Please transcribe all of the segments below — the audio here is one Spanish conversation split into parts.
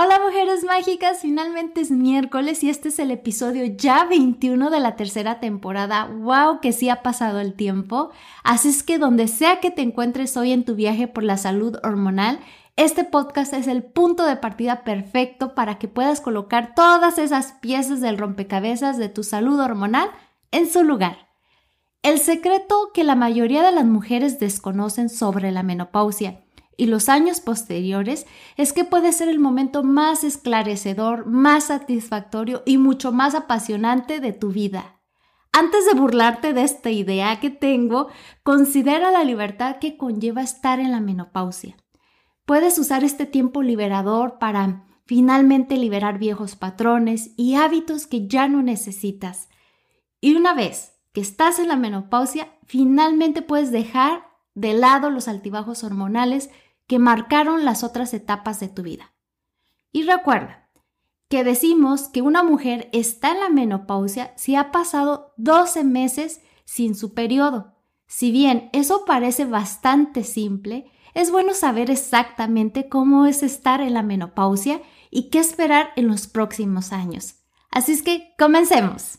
Hola mujeres mágicas, finalmente es miércoles y este es el episodio ya 21 de la tercera temporada. ¡Wow! Que sí ha pasado el tiempo. Así es que donde sea que te encuentres hoy en tu viaje por la salud hormonal, este podcast es el punto de partida perfecto para que puedas colocar todas esas piezas del rompecabezas de tu salud hormonal en su lugar. El secreto que la mayoría de las mujeres desconocen sobre la menopausia y los años posteriores es que puede ser el momento más esclarecedor, más satisfactorio y mucho más apasionante de tu vida. Antes de burlarte de esta idea que tengo, considera la libertad que conlleva estar en la menopausia. Puedes usar este tiempo liberador para finalmente liberar viejos patrones y hábitos que ya no necesitas. Y una vez que estás en la menopausia, finalmente puedes dejar de lado los altibajos hormonales que marcaron las otras etapas de tu vida. Y recuerda que decimos que una mujer está en la menopausia si ha pasado 12 meses sin su periodo. Si bien eso parece bastante simple, es bueno saber exactamente cómo es estar en la menopausia y qué esperar en los próximos años. Así es que comencemos.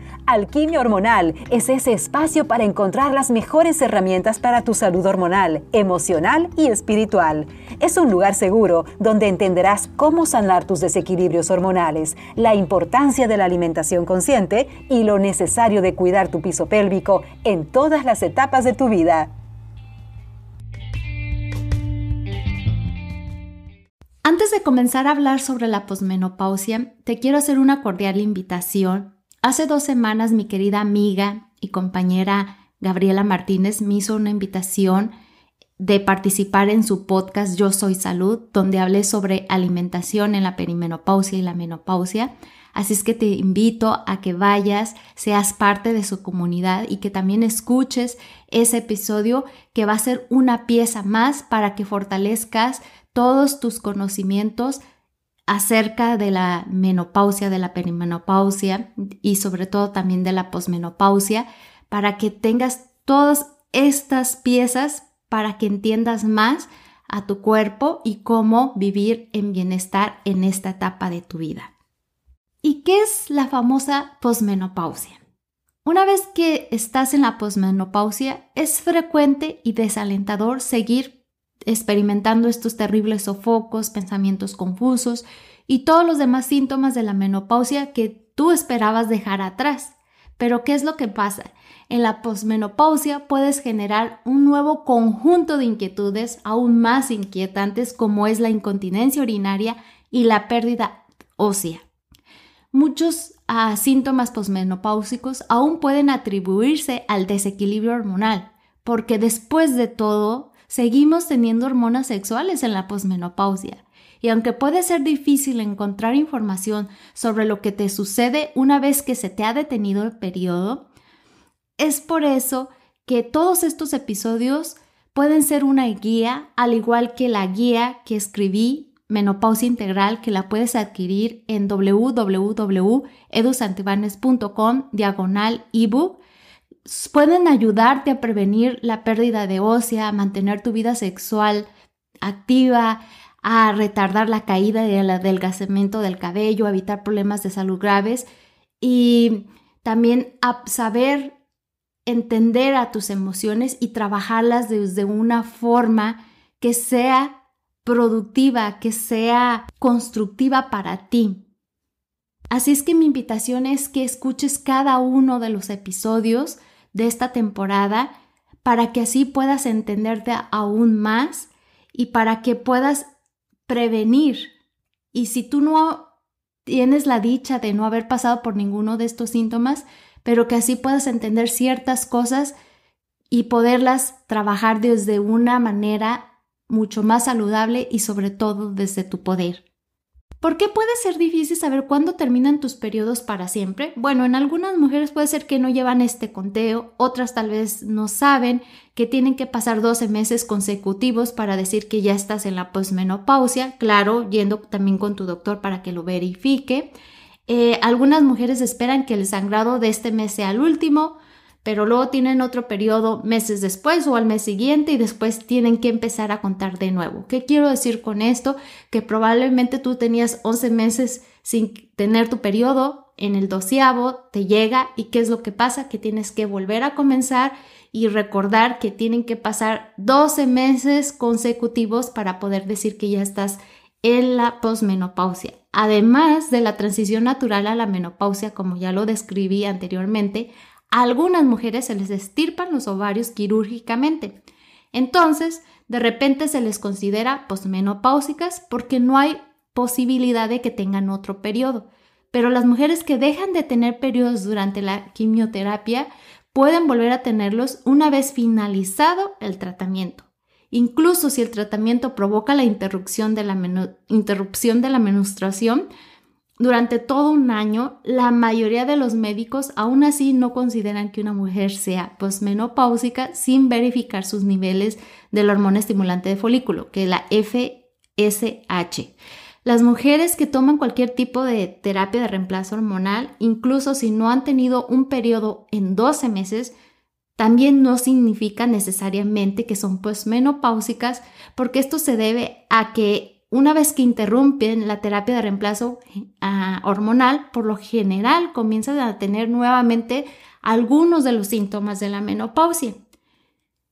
Alquimia Hormonal es ese espacio para encontrar las mejores herramientas para tu salud hormonal, emocional y espiritual. Es un lugar seguro donde entenderás cómo sanar tus desequilibrios hormonales, la importancia de la alimentación consciente y lo necesario de cuidar tu piso pélvico en todas las etapas de tu vida. Antes de comenzar a hablar sobre la posmenopausia, te quiero hacer una cordial invitación Hace dos semanas mi querida amiga y compañera Gabriela Martínez me hizo una invitación de participar en su podcast Yo Soy Salud, donde hablé sobre alimentación en la perimenopausia y la menopausia. Así es que te invito a que vayas, seas parte de su comunidad y que también escuches ese episodio que va a ser una pieza más para que fortalezcas todos tus conocimientos acerca de la menopausia, de la perimenopausia y sobre todo también de la posmenopausia, para que tengas todas estas piezas para que entiendas más a tu cuerpo y cómo vivir en bienestar en esta etapa de tu vida. ¿Y qué es la famosa posmenopausia? Una vez que estás en la posmenopausia, es frecuente y desalentador seguir experimentando estos terribles sofocos, pensamientos confusos y todos los demás síntomas de la menopausia que tú esperabas dejar atrás. Pero ¿qué es lo que pasa? En la posmenopausia puedes generar un nuevo conjunto de inquietudes aún más inquietantes como es la incontinencia urinaria y la pérdida ósea. Muchos ah, síntomas posmenopáusicos aún pueden atribuirse al desequilibrio hormonal, porque después de todo seguimos teniendo hormonas sexuales en la posmenopausia. Y aunque puede ser difícil encontrar información sobre lo que te sucede una vez que se te ha detenido el periodo, es por eso que todos estos episodios pueden ser una guía, al igual que la guía que escribí, Menopausia Integral, que la puedes adquirir en www.edusantibanes.com diagonal ebook pueden ayudarte a prevenir la pérdida de ósea, a mantener tu vida sexual activa, a retardar la caída y el adelgazamiento del cabello, a evitar problemas de salud graves y también a saber entender a tus emociones y trabajarlas desde una forma que sea productiva, que sea constructiva para ti. Así es que mi invitación es que escuches cada uno de los episodios de esta temporada para que así puedas entenderte aún más y para que puedas prevenir. Y si tú no tienes la dicha de no haber pasado por ninguno de estos síntomas, pero que así puedas entender ciertas cosas y poderlas trabajar desde una manera mucho más saludable y sobre todo desde tu poder. ¿Por qué puede ser difícil saber cuándo terminan tus periodos para siempre? Bueno, en algunas mujeres puede ser que no llevan este conteo, otras tal vez no saben que tienen que pasar 12 meses consecutivos para decir que ya estás en la posmenopausia, claro, yendo también con tu doctor para que lo verifique. Eh, algunas mujeres esperan que el sangrado de este mes sea el último, pero luego tienen otro periodo meses después o al mes siguiente y después tienen que empezar a contar de nuevo. ¿Qué quiero decir con esto? Que probablemente tú tenías 11 meses sin tener tu periodo, en el doceavo te llega y ¿qué es lo que pasa? Que tienes que volver a comenzar y recordar que tienen que pasar 12 meses consecutivos para poder decir que ya estás en la posmenopausia. Además de la transición natural a la menopausia, como ya lo describí anteriormente, a algunas mujeres se les estirpan los ovarios quirúrgicamente. Entonces, de repente se les considera posmenopáusicas porque no hay posibilidad de que tengan otro periodo. Pero las mujeres que dejan de tener periodos durante la quimioterapia pueden volver a tenerlos una vez finalizado el tratamiento. Incluso si el tratamiento provoca la interrupción de la, interrupción de la menstruación, durante todo un año, la mayoría de los médicos aún así no consideran que una mujer sea posmenopáusica sin verificar sus niveles de la hormona estimulante de folículo, que es la FSH. Las mujeres que toman cualquier tipo de terapia de reemplazo hormonal, incluso si no han tenido un periodo en 12 meses, también no significa necesariamente que son posmenopáusicas, porque esto se debe a que una vez que interrumpen la terapia de reemplazo ah, hormonal, por lo general comienzan a tener nuevamente algunos de los síntomas de la menopausia.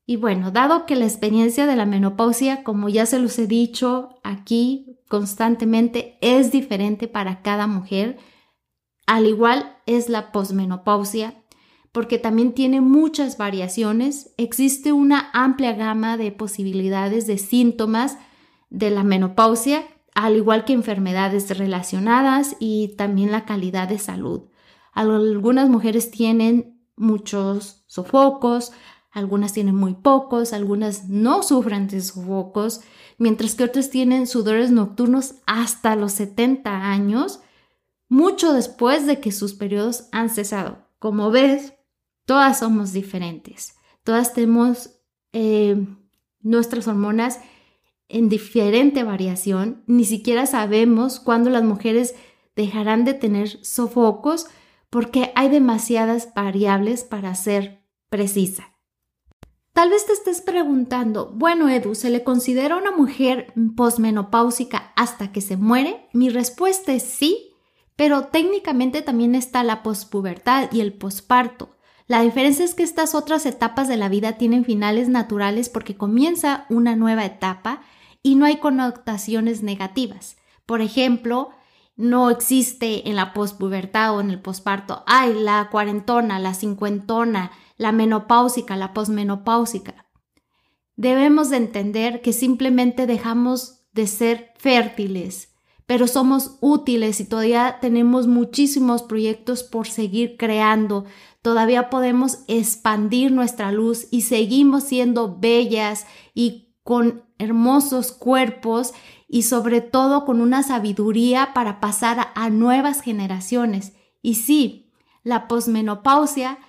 Y bueno, dado que la experiencia de la menopausia, como ya se los he dicho aquí constantemente, es diferente para cada mujer, al igual es la posmenopausia, porque también tiene muchas variaciones, existe una amplia gama de posibilidades de síntomas de la menopausia, al igual que enfermedades relacionadas y también la calidad de salud. Algunas mujeres tienen muchos sofocos, algunas tienen muy pocos, algunas no sufren de sofocos, mientras que otras tienen sudores nocturnos hasta los 70 años, mucho después de que sus periodos han cesado. Como ves, todas somos diferentes, todas tenemos eh, nuestras hormonas en diferente variación, ni siquiera sabemos cuándo las mujeres dejarán de tener sofocos porque hay demasiadas variables para ser precisa. Tal vez te estés preguntando, bueno Edu, ¿se le considera una mujer posmenopáusica hasta que se muere? Mi respuesta es sí, pero técnicamente también está la pospubertad y el posparto. La diferencia es que estas otras etapas de la vida tienen finales naturales porque comienza una nueva etapa y no hay connotaciones negativas. Por ejemplo, no existe en la pospubertad o en el posparto, ay, la cuarentona, la cincuentona, la menopáusica, la posmenopáusica. Debemos de entender que simplemente dejamos de ser fértiles, pero somos útiles y todavía tenemos muchísimos proyectos por seguir creando. Todavía podemos expandir nuestra luz y seguimos siendo bellas y con hermosos cuerpos y sobre todo con una sabiduría para pasar a, nuevas generaciones. Y sí, la posmenopausia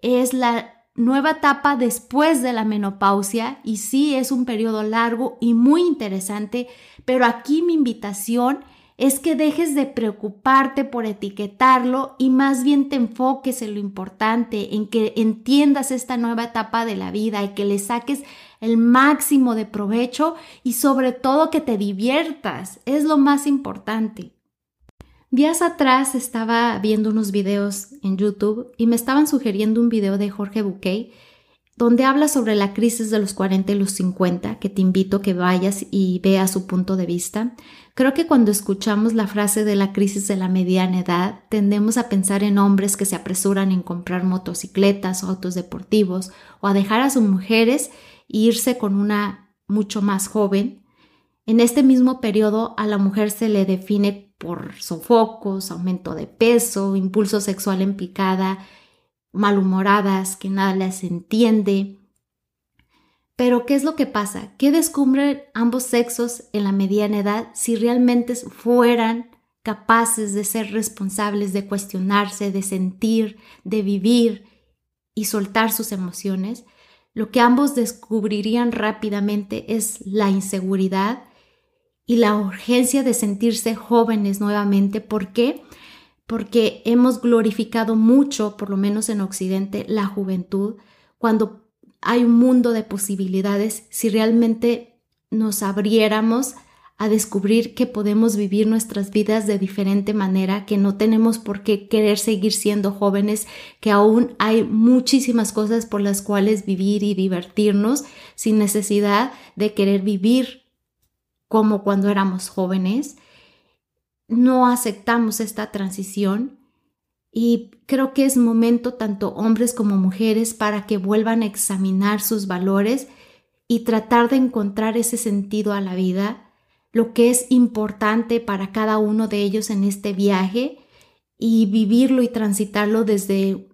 es la nueva etapa después de la menopausia y sí es un periodo largo y muy interesante, pero aquí mi invitación es que dejes de preocuparte por etiquetarlo y más bien te enfoques en lo importante, en que entiendas esta nueva etapa de la vida y que le saques el máximo de provecho y sobre todo que te diviertas, es lo más importante. Días atrás estaba viendo unos videos en YouTube y me estaban sugiriendo un video de Jorge Bouquet donde habla sobre la crisis de los 40 y los 50, que te invito a que vayas y veas su punto de vista. Creo que cuando escuchamos la frase de la crisis de la mediana edad, tendemos a pensar en hombres que se apresuran en comprar motocicletas o autos deportivos o a dejar a sus mujeres irse con una mucho más joven. En este mismo periodo a la mujer se le define por sofocos, aumento de peso, impulso sexual en picada, malhumoradas, que nada les entiende. Pero ¿qué es lo que pasa? ¿Qué descubren ambos sexos en la mediana edad si realmente fueran capaces de ser responsables, de cuestionarse, de sentir, de vivir y soltar sus emociones? Lo que ambos descubrirían rápidamente es la inseguridad y la urgencia de sentirse jóvenes nuevamente. ¿Por qué? Porque hemos glorificado mucho, por lo menos en Occidente, la juventud, cuando hay un mundo de posibilidades si realmente nos abriéramos a descubrir que podemos vivir nuestras vidas de diferente manera, que no tenemos por qué querer seguir siendo jóvenes, que aún hay muchísimas cosas por las cuales vivir y divertirnos sin necesidad de querer vivir como cuando éramos jóvenes. No aceptamos esta transición y creo que es momento tanto hombres como mujeres para que vuelvan a examinar sus valores y tratar de encontrar ese sentido a la vida lo que es importante para cada uno de ellos en este viaje y vivirlo y transitarlo desde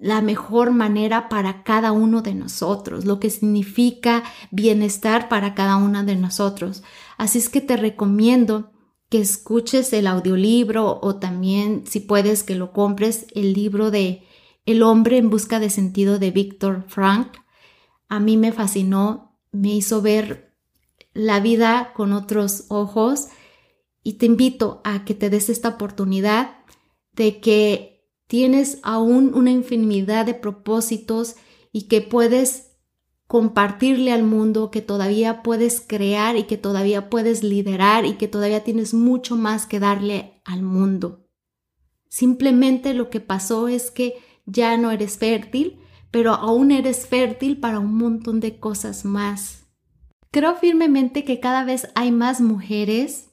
la mejor manera para cada uno de nosotros, lo que significa bienestar para cada uno de nosotros. Así es que te recomiendo que escuches el audiolibro o también, si puedes, que lo compres, el libro de El hombre en busca de sentido de Víctor Frank. A mí me fascinó, me hizo ver la vida con otros ojos y te invito a que te des esta oportunidad de que tienes aún una infinidad de propósitos y que puedes compartirle al mundo, que todavía puedes crear y que todavía puedes liderar y que todavía tienes mucho más que darle al mundo. Simplemente lo que pasó es que ya no eres fértil, pero aún eres fértil para un montón de cosas más. Creo firmemente que cada vez hay más mujeres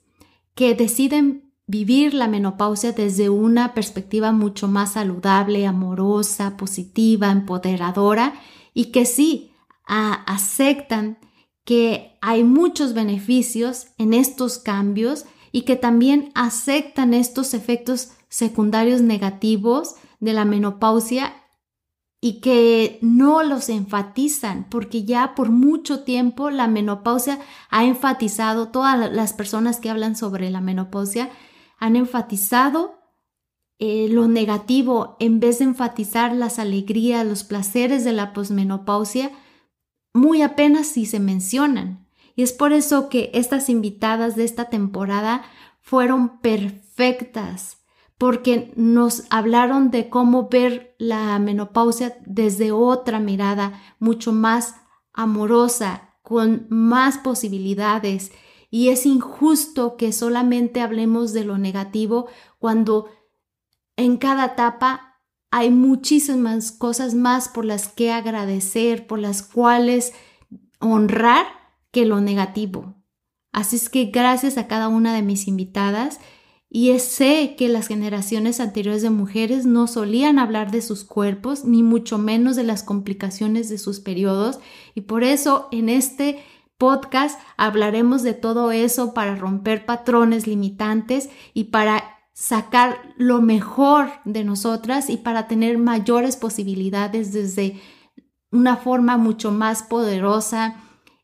que deciden vivir la menopausia desde una perspectiva mucho más saludable, amorosa, positiva, empoderadora y que sí aceptan que hay muchos beneficios en estos cambios y que también aceptan estos efectos secundarios negativos de la menopausia y que no los enfatizan, porque ya por mucho tiempo la menopausia ha enfatizado, todas las personas que hablan sobre la menopausia han enfatizado eh, lo negativo en vez de enfatizar las alegrías, los placeres de la posmenopausia, muy apenas si se mencionan. Y es por eso que estas invitadas de esta temporada fueron perfectas porque nos hablaron de cómo ver la menopausia desde otra mirada, mucho más amorosa, con más posibilidades. Y es injusto que solamente hablemos de lo negativo cuando en cada etapa hay muchísimas cosas más por las que agradecer, por las cuales honrar que lo negativo. Así es que gracias a cada una de mis invitadas y sé que las generaciones anteriores de mujeres no solían hablar de sus cuerpos, ni mucho menos de las complicaciones de sus periodos. Y por eso en este podcast hablaremos de todo eso para romper patrones limitantes y para sacar lo mejor de nosotras y para tener mayores posibilidades desde una forma mucho más poderosa,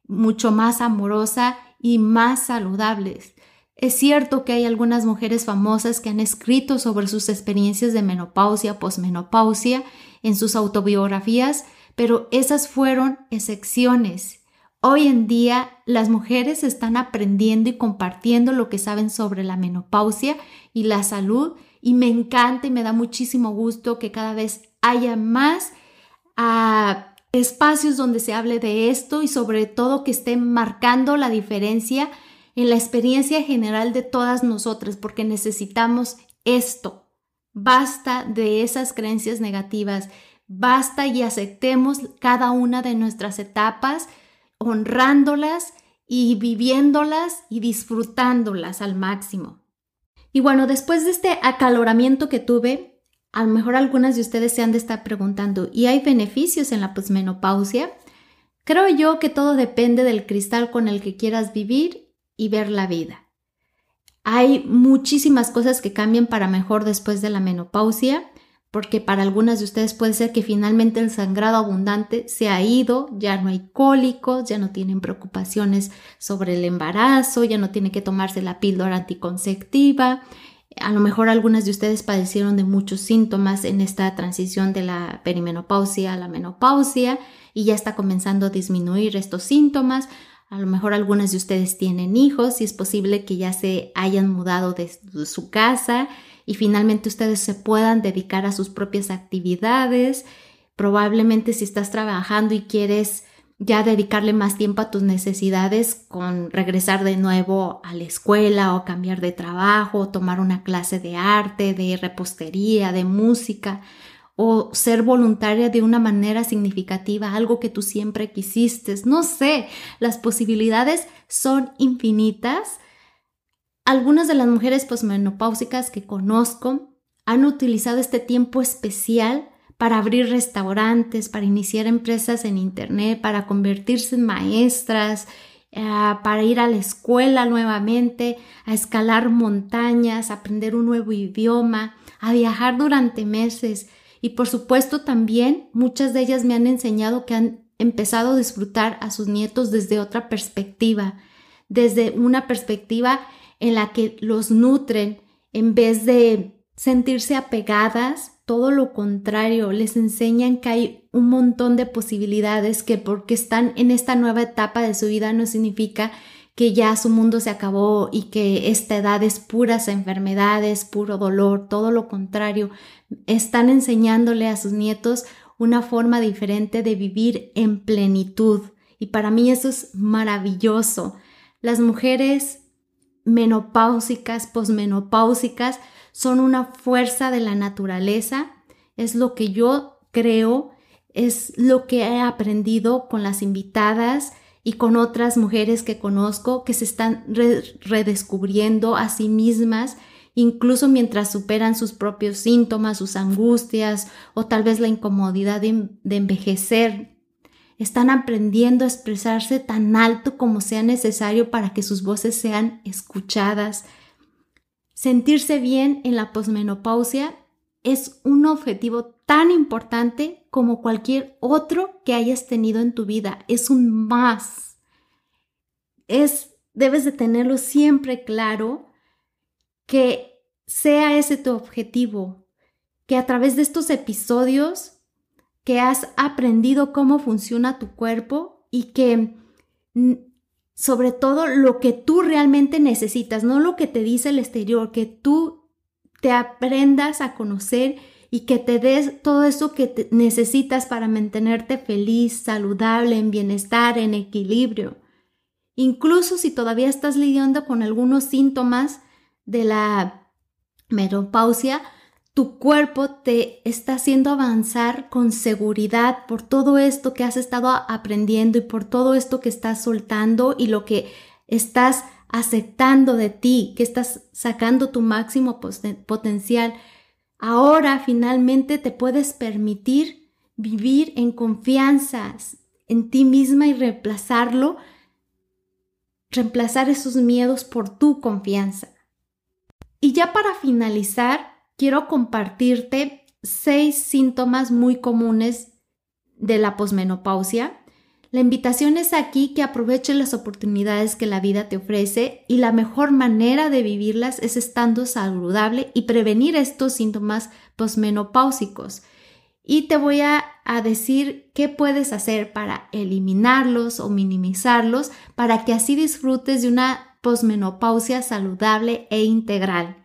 mucho más amorosa y más saludables. Es cierto que hay algunas mujeres famosas que han escrito sobre sus experiencias de menopausia, posmenopausia en sus autobiografías, pero esas fueron excepciones. Hoy en día las mujeres están aprendiendo y compartiendo lo que saben sobre la menopausia y la salud y me encanta y me da muchísimo gusto que cada vez haya más ah, espacios donde se hable de esto y sobre todo que estén marcando la diferencia en la experiencia general de todas nosotras, porque necesitamos esto. Basta de esas creencias negativas, basta y aceptemos cada una de nuestras etapas, honrándolas y viviéndolas y disfrutándolas al máximo. Y bueno, después de este acaloramiento que tuve, a lo mejor algunas de ustedes se han de estar preguntando, ¿y hay beneficios en la posmenopausia? Creo yo que todo depende del cristal con el que quieras vivir y ver la vida. Hay muchísimas cosas que cambian para mejor después de la menopausia, porque para algunas de ustedes puede ser que finalmente el sangrado abundante se ha ido, ya no hay cólicos, ya no tienen preocupaciones sobre el embarazo, ya no tiene que tomarse la píldora anticonceptiva. A lo mejor algunas de ustedes padecieron de muchos síntomas en esta transición de la perimenopausia a la menopausia y ya está comenzando a disminuir estos síntomas. A lo mejor algunas de ustedes tienen hijos y es posible que ya se hayan mudado de su casa y finalmente ustedes se puedan dedicar a sus propias actividades. Probablemente si estás trabajando y quieres ya dedicarle más tiempo a tus necesidades con regresar de nuevo a la escuela o cambiar de trabajo, tomar una clase de arte, de repostería, de música o ser voluntaria de una manera significativa, algo que tú siempre quisiste. No sé, las posibilidades son infinitas algunas de las mujeres posmenopáusicas que conozco han utilizado este tiempo especial para abrir restaurantes, para iniciar empresas en Internet, para convertirse en maestras, eh, para ir a la escuela nuevamente, a escalar montañas, aprender un nuevo idioma, a viajar durante meses. Y por supuesto también muchas de ellas me han enseñado que han empezado a disfrutar a sus nietos desde otra perspectiva, desde una perspectiva en la que los nutren en vez de sentirse apegadas, todo lo contrario, les enseñan que hay un montón de posibilidades que porque están en esta nueva etapa de su vida no significa que ya su mundo se acabó y que esta edad es puras enfermedades, puro dolor, todo lo contrario, están enseñándole a sus nietos una forma diferente de vivir en plenitud. Y para mí eso es maravilloso. Las mujeres menopáusicas, posmenopáusicas, son una fuerza de la naturaleza, es lo que yo creo, es lo que he aprendido con las invitadas y con otras mujeres que conozco que se están redescubriendo a sí mismas, incluso mientras superan sus propios síntomas, sus angustias o tal vez la incomodidad de envejecer están aprendiendo a expresarse tan alto como sea necesario para que sus voces sean escuchadas. Sentirse bien en la posmenopausia es un objetivo tan importante como cualquier otro que hayas tenido en tu vida. Es un más. Es, debes de tenerlo siempre claro que sea ese tu objetivo, que a través de estos episodios que has aprendido cómo funciona tu cuerpo y que sobre todo lo que tú realmente necesitas, no lo que te dice el exterior, que tú te aprendas a conocer y que te des todo eso que necesitas para mantenerte feliz, saludable, en bienestar, en equilibrio. Incluso si todavía estás lidiando con algunos síntomas de la menopausia, tu cuerpo te está haciendo avanzar con seguridad por todo esto que has estado aprendiendo y por todo esto que estás soltando y lo que estás aceptando de ti, que estás sacando tu máximo potencial. Ahora finalmente te puedes permitir vivir en confianza en ti misma y reemplazarlo, reemplazar esos miedos por tu confianza. Y ya para finalizar, quiero compartirte seis síntomas muy comunes de la posmenopausia. La invitación es aquí que aproveches las oportunidades que la vida te ofrece y la mejor manera de vivirlas es estando saludable y prevenir estos síntomas posmenopáusicos. Y te voy a, a, decir qué puedes hacer para eliminarlos o minimizarlos para que así disfrutes de una posmenopausia saludable e integral.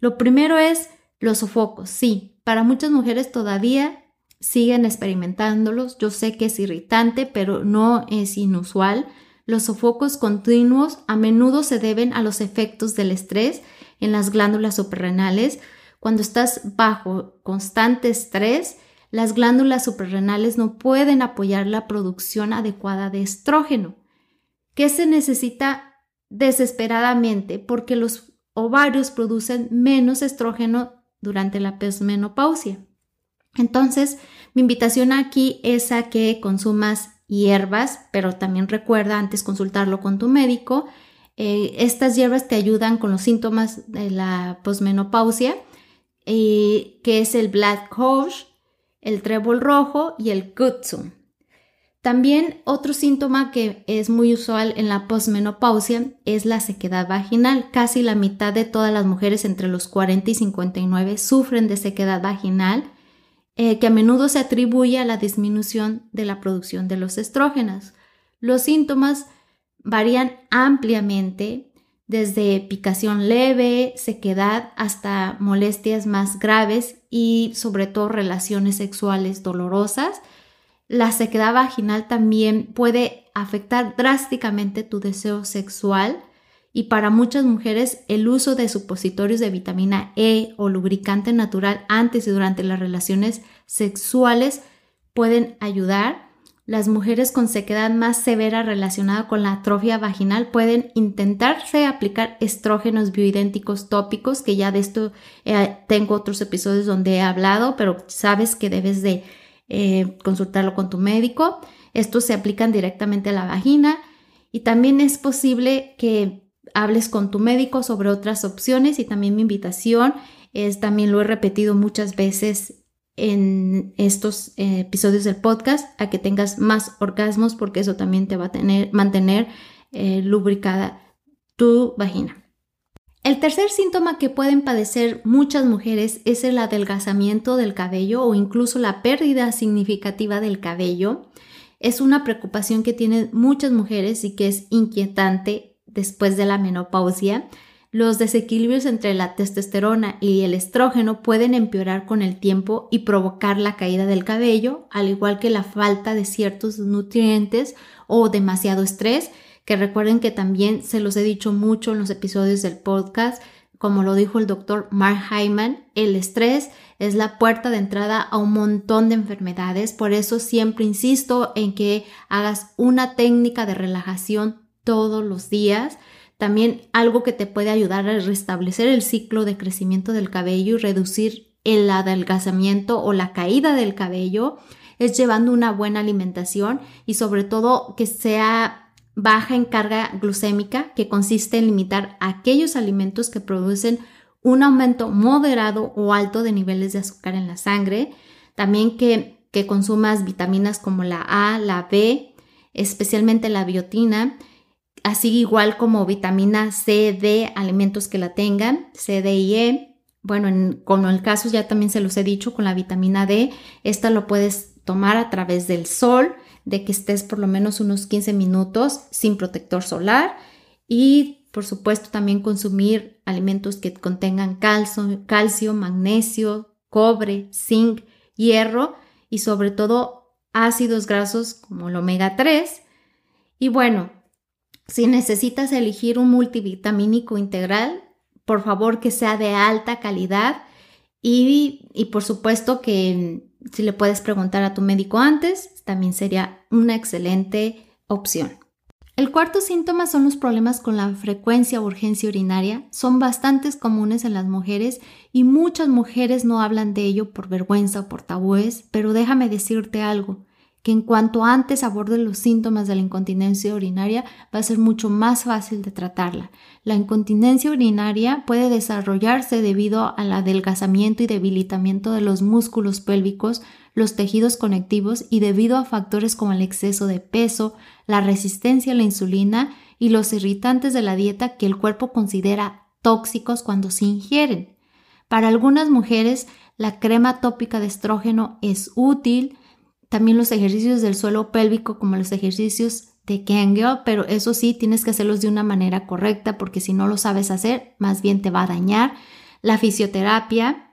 Lo primero es los sofocos, sí, para muchas mujeres todavía siguen experimentándolos. Yo sé que es irritante, pero no es inusual. Los sofocos continuos a menudo se deben a los efectos del estrés en las glándulas suprarrenales. Cuando estás bajo constante estrés, las glándulas suprarrenales no pueden apoyar la producción adecuada de estrógeno, que se necesita desesperadamente porque los ovarios producen menos estrógeno durante la posmenopausia. Entonces, mi invitación aquí es a que consumas hierbas, pero también recuerda antes consultarlo con tu médico. Eh, estas hierbas te ayudan con los síntomas de la posmenopausia. eh, que es el Black Coach, el trébol rojo y el Kutsu. También otro síntoma que es muy usual en la posmenopausia es la sequedad vaginal. Casi la mitad de todas las mujeres entre los 40 y 59 sufren de sequedad vaginal, eh, que a menudo se atribuye a la disminución de la producción de los estrógenos. Los síntomas varían ampliamente, desde picación leve, sequedad, hasta molestias más graves y sobre todo relaciones sexuales dolorosas la sequedad vaginal también puede afectar drásticamente tu deseo sexual y para muchas mujeres el uso de supositorios de vitamina E o lubricante natural antes y durante las relaciones sexuales pueden ayudar. Las mujeres con sequedad más severa relacionada con la atrofia vaginal pueden intentarse aplicar estrógenos bioidénticos tópicos, que ya de esto eh, tengo otros episodios donde he hablado, pero sabes que debes de eh, consultarlo con tu médico. Estos se aplican directamente a la vagina y también es posible que hables con tu médico sobre otras opciones y también mi invitación es, también lo he repetido muchas veces en estos eh, episodios del podcast, a que tengas más orgasmos porque eso también te va a tener, mantener eh, lubricada tu vagina. El tercer síntoma que pueden padecer muchas mujeres es el adelgazamiento del cabello o incluso la pérdida significativa del cabello. Es una preocupación que tienen muchas mujeres y que es inquietante después de la menopausia. Los desequilibrios entre la testosterona y el estrógeno pueden empeorar con el tiempo y provocar la caída del cabello, al igual que la falta de ciertos nutrientes o demasiado estrés que recuerden que también se los he dicho mucho en los episodios del podcast, como lo dijo el doctor Mark Hyman, el estrés es la puerta de entrada a un montón de enfermedades, por eso siempre insisto en que hagas una técnica de relajación todos los días. También algo que te puede ayudar a restablecer el ciclo de crecimiento del cabello y reducir el adelgazamiento o la caída del cabello es llevando una buena alimentación y sobre todo que sea baja en carga glucémica, que consiste en limitar aquellos alimentos que producen un aumento moderado o alto de niveles de azúcar en la sangre. También que, que consumas vitaminas como la A, la B, especialmente la biotina, así igual como vitamina C, D, alimentos que la tengan, C, D y E. Bueno, en, con el caso ya también se los he dicho con la vitamina D, esta lo puedes tomar a través del sol, de que estés por lo menos unos 15 minutos sin protector solar y por supuesto también consumir alimentos que contengan calcio, calcio, magnesio, cobre, zinc, hierro y sobre todo ácidos grasos como el omega 3. Y bueno, si necesitas elegir un multivitamínico integral, por favor que sea de alta calidad y, y por supuesto que si le puedes preguntar a tu médico antes, también sería una excelente opción. El cuarto síntoma son los problemas con la frecuencia o urgencia urinaria. Son bastante comunes en las mujeres y muchas mujeres no hablan de ello por vergüenza o por tabúes, pero déjame decirte algo que en cuanto antes aborde los síntomas de la incontinencia urinaria va a ser mucho más fácil de tratarla. La incontinencia urinaria puede desarrollarse debido al adelgazamiento y debilitamiento de los músculos pélvicos, los tejidos conectivos y debido a factores como el exceso de peso, la resistencia a la insulina y los irritantes de la dieta que el cuerpo considera tóxicos cuando se ingieren. Para algunas mujeres, la crema tópica de estrógeno es útil, también los ejercicios del suelo pélvico como los ejercicios de Kegel, pero eso sí, tienes que hacerlos de una manera correcta porque si no lo sabes hacer, más bien te va a dañar. La fisioterapia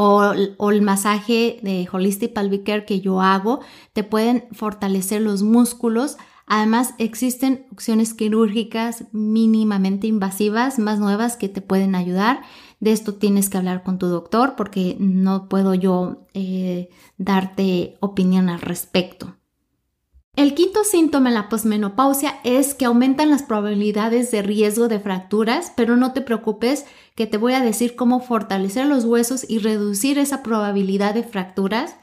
o, el masaje de Holistic Pelvic Care que yo hago te pueden fortalecer los músculos. Además, existen opciones quirúrgicas mínimamente invasivas, más nuevas que te pueden ayudar. De esto tienes que hablar con tu doctor porque no puedo yo eh, darte opinión al respecto. El quinto síntoma en la posmenopausia es que aumentan las probabilidades de riesgo de fracturas, pero no te preocupes que te voy a decir cómo fortalecer los huesos y reducir esa probabilidad de fracturas.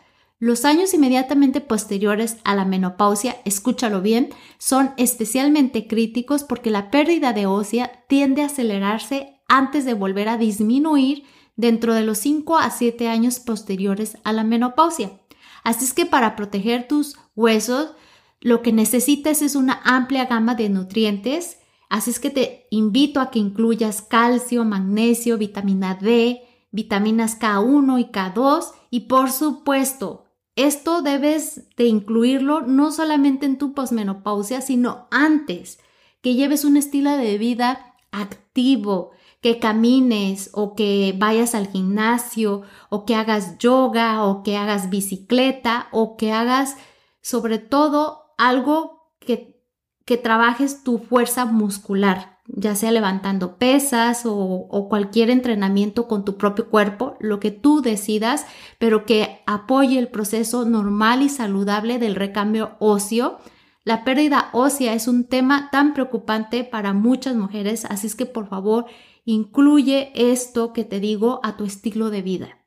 Los años inmediatamente posteriores a la menopausia, escúchalo bien, son especialmente críticos porque la pérdida de ósea tiende a acelerarse antes de volver a disminuir dentro de los 5 a 7 años posteriores a la menopausia. Así es que para proteger tus huesos, lo que necesitas es una amplia gama de nutrientes. Así es que te invito a que incluyas calcio, magnesio, vitamina D, vitaminas K1 y K2 y por supuesto, esto debes de incluirlo no solamente en tu posmenopausia, sino antes, que lleves un estilo de vida activo, que camines o que vayas al gimnasio o que hagas yoga o que hagas bicicleta o que hagas sobre todo algo que, que trabajes tu fuerza muscular, ya sea levantando pesas o, cualquier entrenamiento con tu propio cuerpo, lo que tú decidas, pero que apoye el proceso normal y saludable del recambio óseo. La pérdida ósea es un tema tan preocupante para muchas mujeres, así es que por favor Incluye esto que te digo a tu estilo de vida.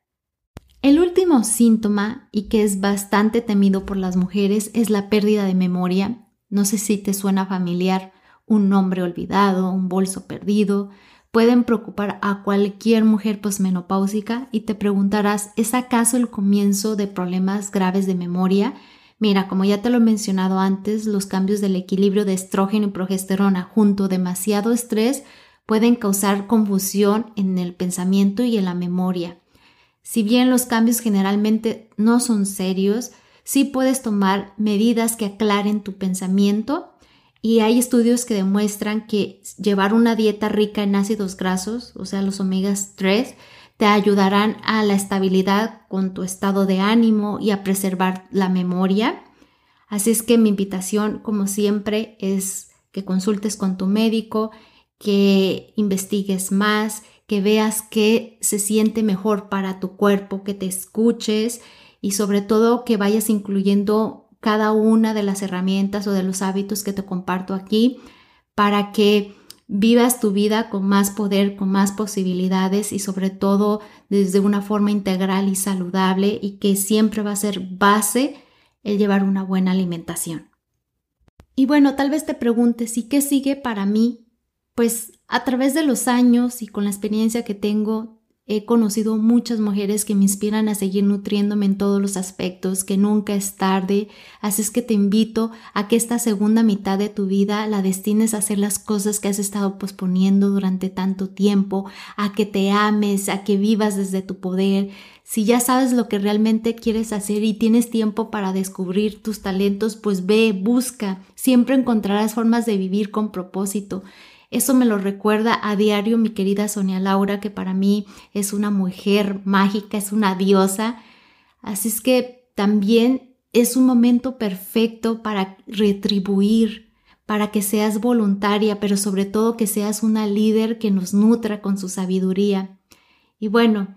El último síntoma, y que es bastante temido por las mujeres, es la pérdida de memoria. No sé si te suena familiar, un nombre olvidado, un bolso perdido. Pueden preocupar a cualquier mujer posmenopáusica y te preguntarás, ¿es acaso el comienzo de problemas graves de memoria? Mira, como ya te lo he mencionado antes, los cambios del equilibrio de estrógeno y progesterona junto a demasiado estrés pueden causar confusión en el pensamiento y en la memoria. Si bien los cambios generalmente no son serios, sí puedes tomar medidas que aclaren tu pensamiento y hay estudios que demuestran que llevar una dieta rica en ácidos grasos, o sea, los omegas 3, te ayudarán a la estabilidad con tu estado de ánimo y a preservar la memoria. Así es que mi invitación, como siempre, es que consultes con tu médico que investigues más, que veas qué se siente mejor para tu cuerpo, que te escuches y sobre todo que vayas incluyendo cada una de las herramientas o de los hábitos que te comparto aquí para que vivas tu vida con más poder, con más posibilidades y sobre todo desde una forma integral y saludable y que siempre va a ser base el llevar una buena alimentación. Y bueno, tal vez te preguntes, ¿y qué sigue para mí pues a través de los años y con la experiencia que tengo, he conocido muchas mujeres que me inspiran a seguir nutriéndome en todos los aspectos, que nunca es tarde. Así es que te invito a que esta segunda mitad de tu vida la destines a hacer las cosas que has estado posponiendo durante tanto tiempo, a que te ames, a que vivas desde tu poder. Si ya sabes lo que realmente quieres hacer y tienes tiempo para descubrir tus talentos, pues ve, busca. Siempre encontrarás formas de vivir con propósito. Eso me lo recuerda a diario mi querida Sonia Laura, que para mí es una mujer mágica, es una diosa. Así es que también es un momento perfecto para retribuir, para que seas voluntaria, pero sobre todo que seas una líder que nos nutra con su sabiduría. Y bueno,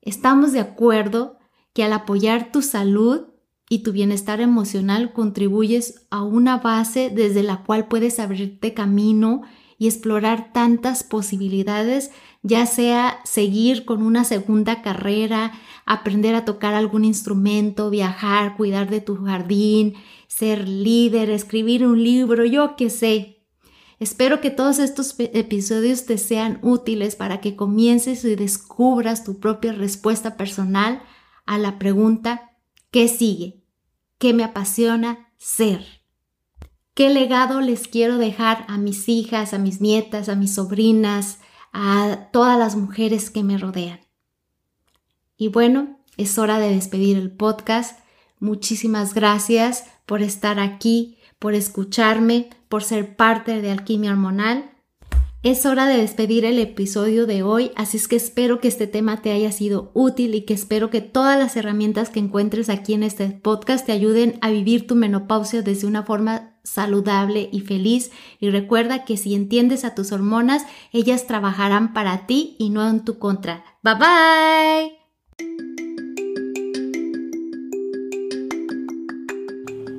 estamos de acuerdo que al apoyar tu salud y tu bienestar emocional contribuyes a una base desde la cual puedes abrirte camino explorar tantas posibilidades, ya sea seguir con una segunda carrera, aprender a tocar algún instrumento, viajar, cuidar de tu jardín, ser líder, escribir un libro, yo qué sé. Espero que todos estos episodios te sean útiles para que comiences y descubras tu propia respuesta personal a la pregunta ¿qué sigue? ¿Qué me apasiona ser? ¿Qué legado les quiero dejar a mis hijas, a mis nietas, a mis sobrinas, a todas las mujeres que me rodean? Y bueno, es hora de despedir el podcast. Muchísimas gracias por estar aquí, por escucharme, por ser parte de Alquimia Hormonal. Es hora de despedir el episodio de hoy, así es que espero que este tema te haya sido útil y que espero que todas las herramientas que encuentres aquí en este podcast te ayuden a vivir tu menopausia desde una forma saludable y feliz. Y recuerda que si entiendes a tus hormonas, ellas trabajarán para ti y no en tu contra. Bye bye.